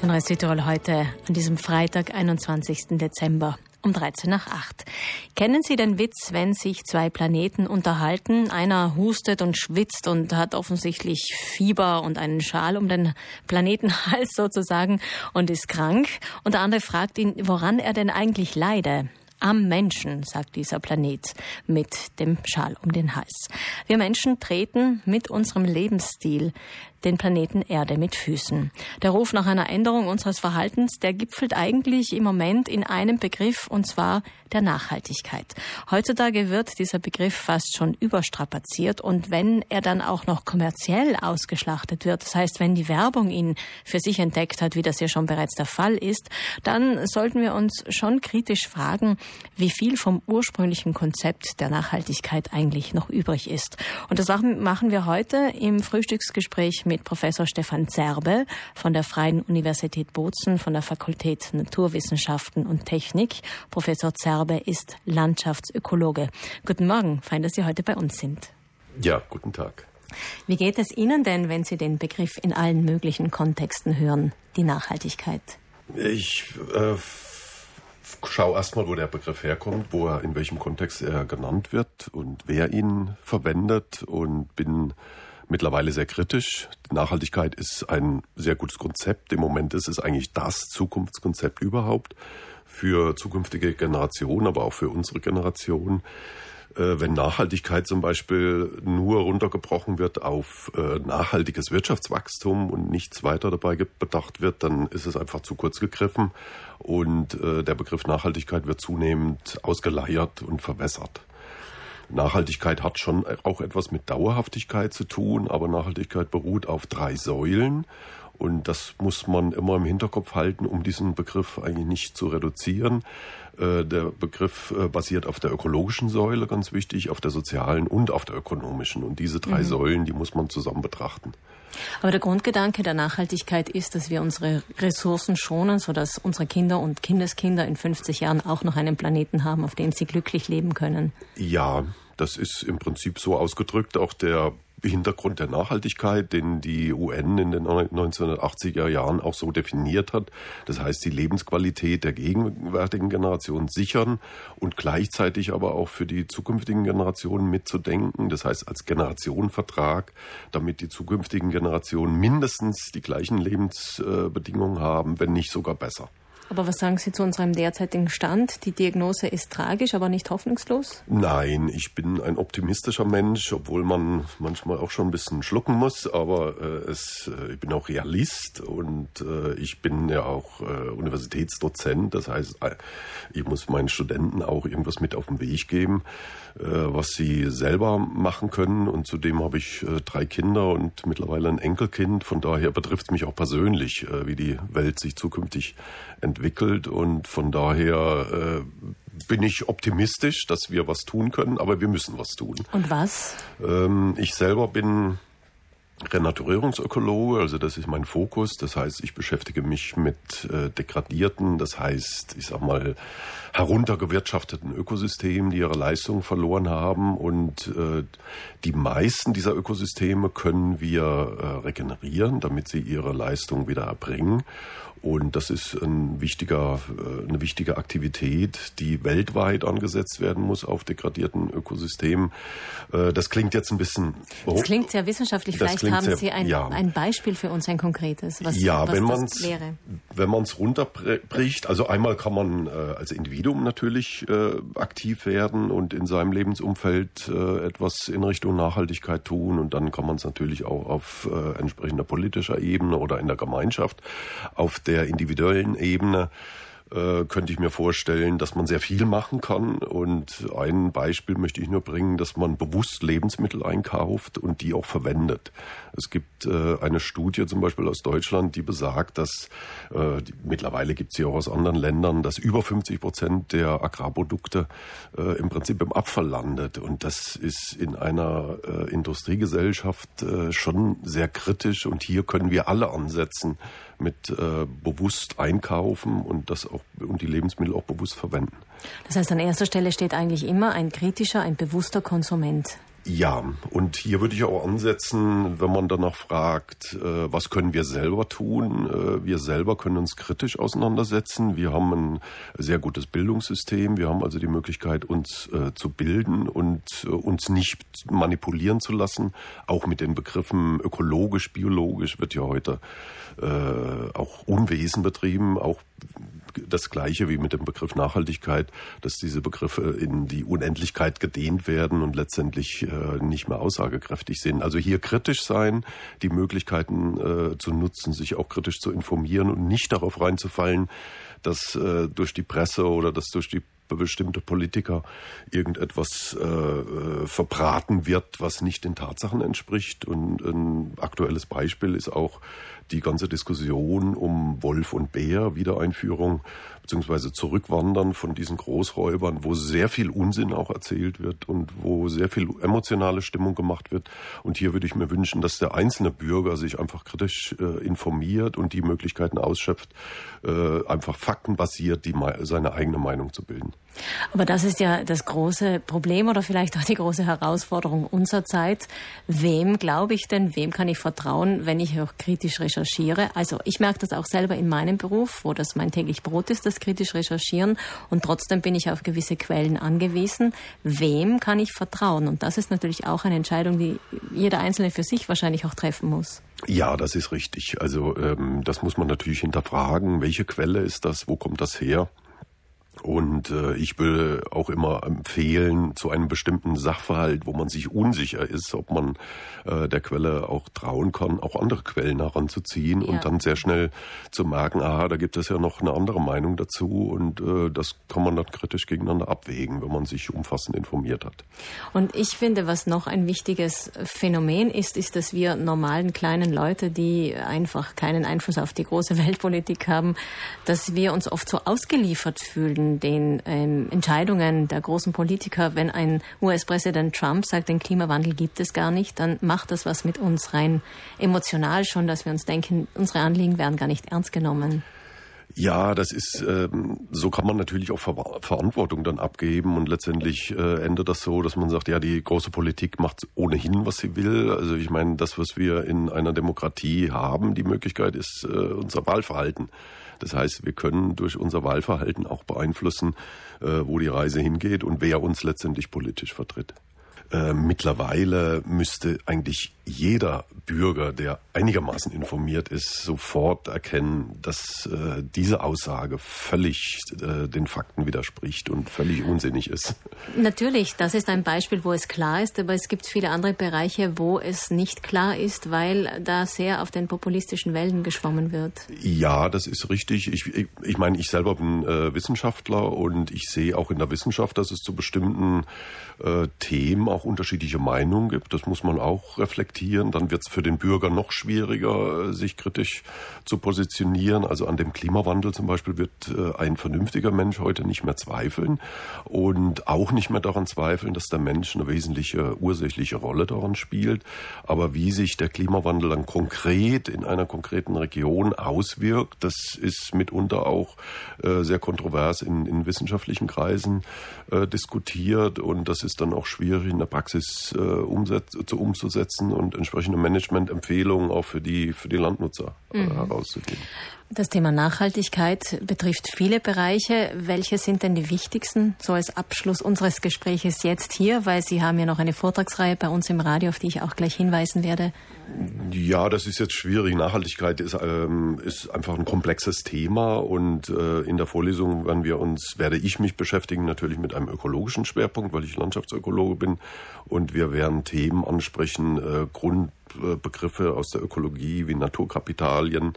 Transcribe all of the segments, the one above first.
Senrei Südtirol heute an diesem Freitag, 21. Dezember um 13 nach 8. Kennen Sie den Witz, wenn sich zwei Planeten unterhalten? Einer hustet und schwitzt und hat offensichtlich Fieber und einen Schal um den Planetenhals sozusagen und ist krank. Und der andere fragt ihn, woran er denn eigentlich leide. Am Menschen, sagt dieser Planet mit dem Schal um den Hals. Wir Menschen treten mit unserem Lebensstil den Planeten Erde mit Füßen. Der Ruf nach einer Änderung unseres Verhaltens, der gipfelt eigentlich im Moment in einem Begriff, und zwar der Nachhaltigkeit. Heutzutage wird dieser Begriff fast schon überstrapaziert und wenn er dann auch noch kommerziell ausgeschlachtet wird, das heißt, wenn die Werbung ihn für sich entdeckt hat, wie das ja schon bereits der Fall ist, dann sollten wir uns schon kritisch fragen, wie viel vom ursprünglichen Konzept der Nachhaltigkeit eigentlich noch übrig ist. Und das machen wir heute im Frühstücksgespräch mit Professor Stefan Zerbe von der Freien Universität Bozen von der Fakultät Naturwissenschaften und Technik. Professor Zerbe ist Landschaftsökologe. Guten Morgen, fein, dass Sie heute bei uns sind. Ja, guten Tag. Wie geht es Ihnen denn, wenn Sie den Begriff in allen möglichen Kontexten hören, die Nachhaltigkeit? Ich äh, schaue erstmal, wo der Begriff herkommt, wo er in welchem Kontext er genannt wird und wer ihn verwendet und bin mittlerweile sehr kritisch. Nachhaltigkeit ist ein sehr gutes Konzept. Im Moment ist es eigentlich das Zukunftskonzept überhaupt für zukünftige Generationen, aber auch für unsere Generation. Äh, wenn Nachhaltigkeit zum Beispiel nur runtergebrochen wird auf äh, nachhaltiges Wirtschaftswachstum und nichts weiter dabei bedacht wird, dann ist es einfach zu kurz gegriffen und äh, der Begriff Nachhaltigkeit wird zunehmend ausgeleiert und verwässert. Nachhaltigkeit hat schon auch etwas mit Dauerhaftigkeit zu tun, aber Nachhaltigkeit beruht auf drei Säulen. Und das muss man immer im Hinterkopf halten, um diesen Begriff eigentlich nicht zu reduzieren. Äh, der Begriff äh, basiert auf der ökologischen Säule, ganz wichtig, auf der sozialen und auf der ökonomischen. Und diese drei mhm. Säulen, die muss man zusammen betrachten. Aber der Grundgedanke der Nachhaltigkeit ist, dass wir unsere Ressourcen schonen, sodass unsere Kinder und Kindeskinder in 50 Jahren auch noch einen Planeten haben, auf dem sie glücklich leben können. Ja, das ist im Prinzip so ausgedrückt. Auch der Hintergrund der Nachhaltigkeit, den die UN in den 1980er Jahren auch so definiert hat. Das heißt, die Lebensqualität der gegenwärtigen Generation sichern und gleichzeitig aber auch für die zukünftigen Generationen mitzudenken. Das heißt, als Generationenvertrag, damit die zukünftigen Generationen mindestens die gleichen Lebensbedingungen haben, wenn nicht sogar besser. Aber was sagen Sie zu unserem derzeitigen Stand? Die Diagnose ist tragisch, aber nicht hoffnungslos? Nein, ich bin ein optimistischer Mensch, obwohl man manchmal auch schon ein bisschen schlucken muss. Aber äh, es, äh, ich bin auch Realist und äh, ich bin ja auch äh, Universitätsdozent. Das heißt, äh, ich muss meinen Studenten auch irgendwas mit auf den Weg geben, äh, was sie selber machen können. Und zudem habe ich drei Kinder und mittlerweile ein Enkelkind. Von daher betrifft es mich auch persönlich, wie die Welt sich zukünftig entwickelt entwickelt und von daher äh, bin ich optimistisch, dass wir was tun können, aber wir müssen was tun. Und was? Ähm, ich selber bin Renaturierungsökologe, also das ist mein Fokus. Das heißt, ich beschäftige mich mit äh, degradierten, das heißt, ich sag mal, heruntergewirtschafteten Ökosystemen, die ihre Leistung verloren haben. Und äh, die meisten dieser Ökosysteme können wir äh, regenerieren, damit sie ihre Leistung wieder erbringen. Und das ist ein wichtiger, äh, eine wichtige Aktivität, die weltweit angesetzt werden muss auf degradierten Ökosystemen. Äh, das klingt jetzt ein bisschen. Das klingt sehr wissenschaftlich. Vielleicht haben sehr, Sie ein, ja. ein Beispiel für uns, ein konkretes, was, ja, was wenn das wäre. Wenn man es runterbricht, also einmal kann man äh, als Individuum natürlich aktiv werden und in seinem Lebensumfeld etwas in Richtung Nachhaltigkeit tun. Und dann kann man es natürlich auch auf entsprechender politischer Ebene oder in der Gemeinschaft auf der individuellen Ebene äh, könnte ich mir vorstellen, dass man sehr viel machen kann. Und ein Beispiel möchte ich nur bringen, dass man bewusst Lebensmittel einkauft und die auch verwendet. Es gibt äh, eine Studie zum Beispiel aus Deutschland, die besagt, dass äh, die, mittlerweile gibt es sie auch aus anderen Ländern, dass über 50 Prozent der Agrarprodukte äh, im Prinzip im Abfall landet. Und das ist in einer äh, Industriegesellschaft äh, schon sehr kritisch. Und hier können wir alle ansetzen mit äh, bewusst einkaufen und das auch und die Lebensmittel auch bewusst verwenden. Das heißt, an erster Stelle steht eigentlich immer ein kritischer, ein bewusster Konsument. Ja, und hier würde ich auch ansetzen, wenn man danach fragt, äh, was können wir selber tun? Äh, wir selber können uns kritisch auseinandersetzen. Wir haben ein sehr gutes Bildungssystem. Wir haben also die Möglichkeit, uns äh, zu bilden und äh, uns nicht manipulieren zu lassen. Auch mit den Begriffen ökologisch, biologisch wird ja heute äh, auch Unwesen betrieben, auch das Gleiche wie mit dem Begriff Nachhaltigkeit, dass diese Begriffe in die Unendlichkeit gedehnt werden und letztendlich äh, nicht mehr aussagekräftig sind. Also hier kritisch sein, die Möglichkeiten äh, zu nutzen, sich auch kritisch zu informieren und nicht darauf reinzufallen, dass äh, durch die Presse oder dass durch die bestimmte Politiker irgendetwas äh, äh, verbraten wird, was nicht den Tatsachen entspricht. Und ein aktuelles Beispiel ist auch die ganze Diskussion um Wolf und Bär, Wiedereinführung beziehungsweise Zurückwandern von diesen Großräubern, wo sehr viel Unsinn auch erzählt wird und wo sehr viel emotionale Stimmung gemacht wird. Und hier würde ich mir wünschen, dass der einzelne Bürger sich einfach kritisch äh, informiert und die Möglichkeiten ausschöpft, äh, einfach faktenbasiert die, seine eigene Meinung zu bilden. Aber das ist ja das große Problem oder vielleicht auch die große Herausforderung unserer Zeit. Wem glaube ich denn, wem kann ich vertrauen, wenn ich auch kritisch recherchiere? Also ich merke das auch selber in meinem Beruf, wo das mein täglich Brot ist, das kritisch recherchieren. Und trotzdem bin ich auf gewisse Quellen angewiesen. Wem kann ich vertrauen? Und das ist natürlich auch eine Entscheidung, die jeder Einzelne für sich wahrscheinlich auch treffen muss. Ja, das ist richtig. Also ähm, das muss man natürlich hinterfragen. Welche Quelle ist das? Wo kommt das her? Und äh, ich würde auch immer empfehlen, zu einem bestimmten Sachverhalt, wo man sich unsicher ist, ob man äh, der Quelle auch trauen kann, auch andere Quellen heranzuziehen ja. und dann sehr schnell zu merken, aha, da gibt es ja noch eine andere Meinung dazu und äh, das kann man dann kritisch gegeneinander abwägen, wenn man sich umfassend informiert hat. Und ich finde, was noch ein wichtiges Phänomen ist, ist, dass wir normalen kleinen Leute, die einfach keinen Einfluss auf die große Weltpolitik haben, dass wir uns oft so ausgeliefert fühlen den ähm, Entscheidungen der großen Politiker, wenn ein US-Präsident Trump sagt, den Klimawandel gibt es gar nicht, dann macht das was mit uns rein emotional schon, dass wir uns denken, unsere Anliegen werden gar nicht ernst genommen. Ja, das ist, ähm, so kann man natürlich auch Ver Verantwortung dann abgeben und letztendlich äh, endet das so, dass man sagt, ja, die große Politik macht ohnehin, was sie will. Also ich meine, das, was wir in einer Demokratie haben, die Möglichkeit ist äh, unser Wahlverhalten. Das heißt, wir können durch unser Wahlverhalten auch beeinflussen, äh, wo die Reise hingeht und wer uns letztendlich politisch vertritt. Äh, mittlerweile müsste eigentlich jeder Bürger, der einigermaßen informiert ist, sofort erkennen, dass äh, diese Aussage völlig äh, den Fakten widerspricht und völlig unsinnig ist. Natürlich, das ist ein Beispiel, wo es klar ist, aber es gibt viele andere Bereiche, wo es nicht klar ist, weil da sehr auf den populistischen Wellen geschwommen wird. Ja, das ist richtig. Ich, ich, ich meine, ich selber bin äh, Wissenschaftler und ich sehe auch in der Wissenschaft, dass es zu bestimmten äh, Auch unterschiedliche Meinungen gibt. Das muss man auch reflektieren. Dann wird es für den Bürger noch schwieriger, äh, sich kritisch zu positionieren. Also an dem Klimawandel zum Beispiel wird äh, ein vernünftiger Mensch heute nicht mehr zweifeln und auch nicht mehr daran zweifeln, dass der Mensch eine wesentliche ursächliche Rolle daran spielt. Aber wie sich der Klimawandel dann konkret in einer konkreten Region auswirkt, das ist mitunter auch äh, sehr kontrovers in, in wissenschaftlichen Kreisen diskutiert und das ist dann auch schwierig in der Praxis äh, umsetz, zu, umzusetzen und entsprechende Managementempfehlungen auch für die, für die Landnutzer äh, mhm. herauszugeben. Das Thema Nachhaltigkeit betrifft viele Bereiche. Welche sind denn die wichtigsten, so als Abschluss unseres Gespräches jetzt hier? Weil Sie haben ja noch eine Vortragsreihe bei uns im Radio, auf die ich auch gleich hinweisen werde. Ja, das ist jetzt schwierig. Nachhaltigkeit ist, ähm, ist einfach ein komplexes Thema und äh, in der Vorlesung werden wir uns, werde ich mich beschäftigen natürlich mit einem ökologischen Schwerpunkt, weil ich Landschaftsökologe bin und wir werden Themen ansprechen, äh, Grundbegriffe aus der Ökologie wie Naturkapitalien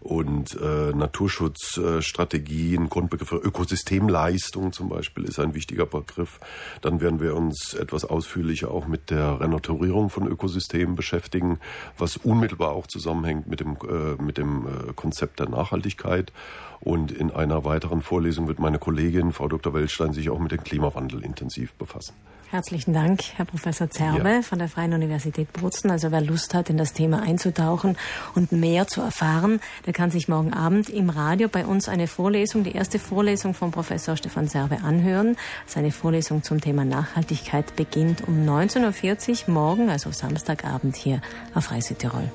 und äh, Naturschutzstrategien, Grundbegriffe, Ökosystemleistung zum Beispiel ist ein wichtiger Begriff. Dann werden wir uns etwas ausführlicher auch mit der Renaturierung von Ökosystemen beschäftigen, was unmittelbar auch zusammenhängt mit dem, äh, mit dem äh, Konzept der Nachhaltigkeit. Und in einer weiteren Vorlesung wird meine Kollegin, Frau Dr. Welstein, sich auch mit dem Klimawandel intensiv befassen. Herzlichen Dank, Herr Professor Zerbe ja. von der Freien Universität Bozen. Also wer Lust hat, in das Thema einzutauchen und mehr zu erfahren, der kann sich morgen Abend im Radio bei uns eine Vorlesung, die erste Vorlesung von Professor Stefan Zerbe anhören. Seine Vorlesung zum Thema Nachhaltigkeit beginnt um 19.40 Uhr morgen, also Samstagabend hier auf Reise Tirol.